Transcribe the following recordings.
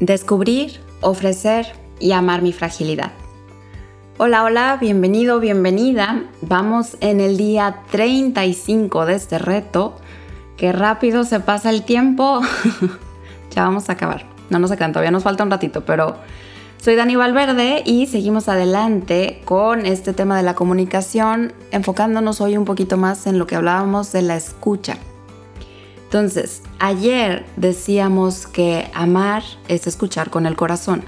Descubrir, ofrecer y amar mi fragilidad. Hola, hola, bienvenido, bienvenida. Vamos en el día 35 de este reto. Qué rápido se pasa el tiempo. ya vamos a acabar. No nos acaban, todavía nos falta un ratito, pero soy Dani Valverde y seguimos adelante con este tema de la comunicación, enfocándonos hoy un poquito más en lo que hablábamos de la escucha. Entonces, ayer decíamos que amar es escuchar con el corazón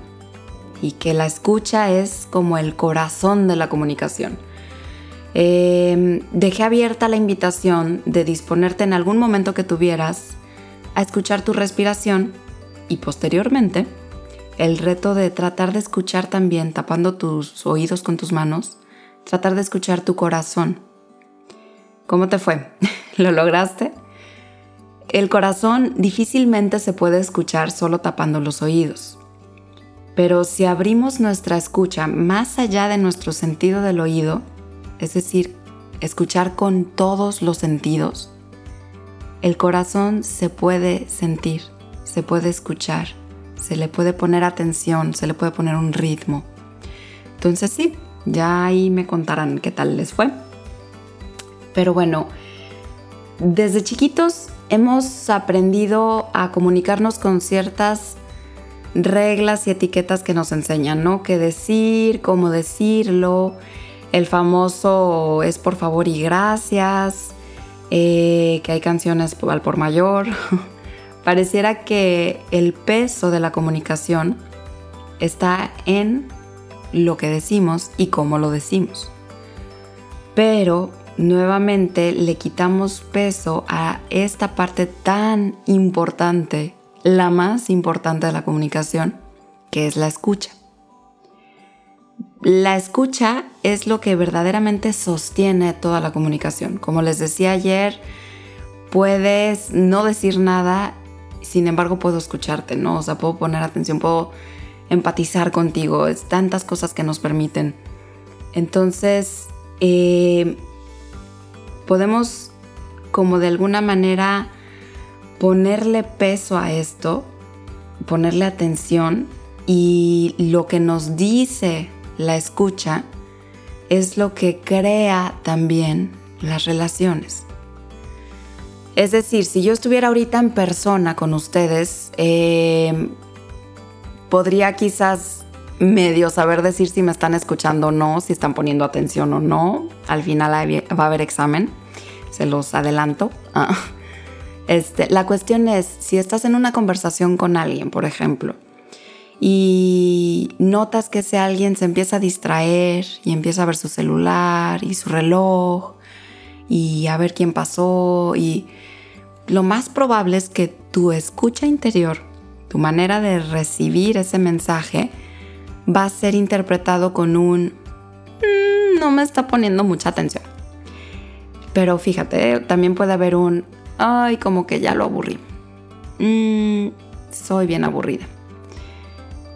y que la escucha es como el corazón de la comunicación. Em, dejé abierta la invitación de disponerte en algún momento que tuvieras a escuchar tu respiración y posteriormente el reto de tratar de escuchar también, tapando tus oídos con tus manos, tratar de escuchar tu corazón. ¿Cómo te fue? ¿Lo lograste? El corazón difícilmente se puede escuchar solo tapando los oídos. Pero si abrimos nuestra escucha más allá de nuestro sentido del oído, es decir, escuchar con todos los sentidos, el corazón se puede sentir, se puede escuchar, se le puede poner atención, se le puede poner un ritmo. Entonces sí, ya ahí me contarán qué tal les fue. Pero bueno, desde chiquitos hemos aprendido a comunicarnos con ciertas reglas y etiquetas que nos enseñan, ¿no? Qué decir, cómo decirlo, el famoso es por favor y gracias, eh, que hay canciones al por mayor. Pareciera que el peso de la comunicación está en lo que decimos y cómo lo decimos. Pero nuevamente le quitamos peso a esta parte tan importante, la más importante de la comunicación, que es la escucha. La escucha es lo que verdaderamente sostiene toda la comunicación. Como les decía ayer, puedes no decir nada, sin embargo puedo escucharte, ¿no? O sea, puedo poner atención, puedo empatizar contigo, es tantas cosas que nos permiten. Entonces, eh, podemos como de alguna manera ponerle peso a esto, ponerle atención y lo que nos dice la escucha es lo que crea también las relaciones. Es decir, si yo estuviera ahorita en persona con ustedes, eh, podría quizás medio saber decir si me están escuchando o no, si están poniendo atención o no. Al final va a haber examen, se los adelanto. Ah. Este, la cuestión es, si estás en una conversación con alguien, por ejemplo, y notas que ese alguien se empieza a distraer y empieza a ver su celular y su reloj y a ver quién pasó y lo más probable es que tu escucha interior, tu manera de recibir ese mensaje, va a ser interpretado con un mm, no me está poniendo mucha atención. Pero fíjate, también puede haber un ay, como que ya lo aburrí. Mm, soy bien aburrida.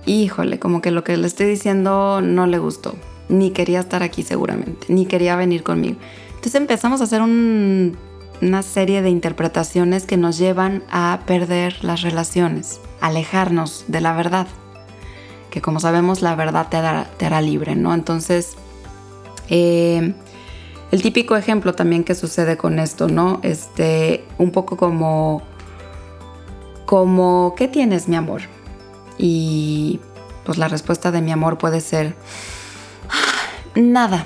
Híjole, como que lo que le estoy diciendo no le gustó. Ni quería estar aquí seguramente, ni quería venir conmigo. Entonces empezamos a hacer una serie de interpretaciones que nos llevan a perder las relaciones, alejarnos de la verdad que como sabemos la verdad te hará, libre, ¿no? Entonces, eh, el típico ejemplo también que sucede con esto, ¿no? Este, un poco como, como, ¿qué tienes, mi amor? Y pues la respuesta de mi amor puede ser, nada,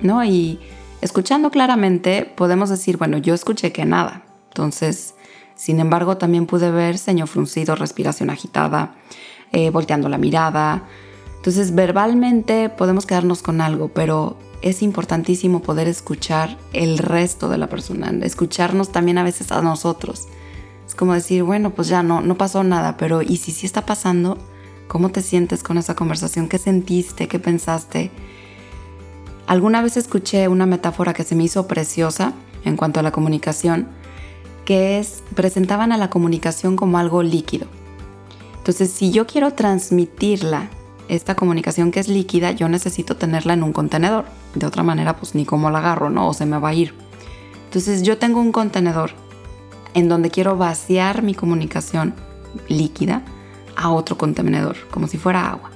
¿no? Y escuchando claramente podemos decir, bueno, yo escuché que nada. Entonces, sin embargo, también pude ver ceño fruncido, respiración agitada, eh, volteando la mirada. Entonces, verbalmente podemos quedarnos con algo, pero es importantísimo poder escuchar el resto de la persona, escucharnos también a veces a nosotros. Es como decir, bueno, pues ya no, no pasó nada, pero ¿y si sí está pasando? ¿Cómo te sientes con esa conversación? ¿Qué sentiste? ¿Qué pensaste? Alguna vez escuché una metáfora que se me hizo preciosa en cuanto a la comunicación, que es, presentaban a la comunicación como algo líquido. Entonces, si yo quiero transmitirla, esta comunicación que es líquida, yo necesito tenerla en un contenedor. De otra manera, pues ni cómo la agarro, ¿no? O se me va a ir. Entonces, yo tengo un contenedor en donde quiero vaciar mi comunicación líquida a otro contenedor, como si fuera agua.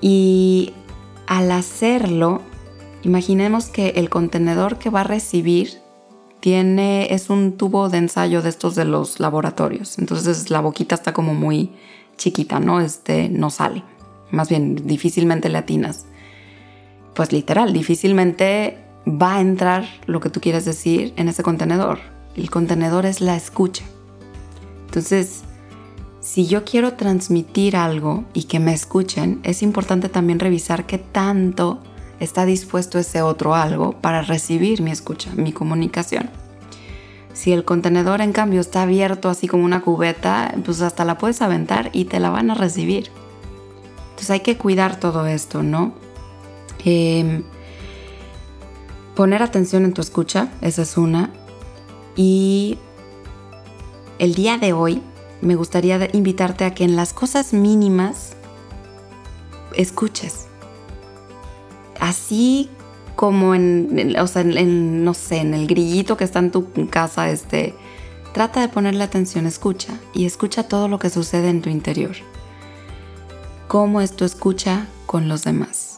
Y al hacerlo, imaginemos que el contenedor que va a recibir tiene, es un tubo de ensayo de estos de los laboratorios. Entonces la boquita está como muy chiquita, ¿no? Este no sale. Más bien, difícilmente le atinas. Pues literal, difícilmente va a entrar lo que tú quieres decir en ese contenedor. El contenedor es la escucha. Entonces, si yo quiero transmitir algo y que me escuchen, es importante también revisar qué tanto está dispuesto ese otro algo para recibir mi escucha, mi comunicación. Si el contenedor en cambio está abierto así como una cubeta, pues hasta la puedes aventar y te la van a recibir. Entonces hay que cuidar todo esto, ¿no? Em, poner atención en tu escucha, esa es una. Y el día de hoy me gustaría invitarte a que en las cosas mínimas escuches. Así como en, o sea, en, no sé, en el grillito que está en tu casa, este, trata de ponerle atención, escucha y escucha todo lo que sucede en tu interior. ¿Cómo es tu escucha con los demás?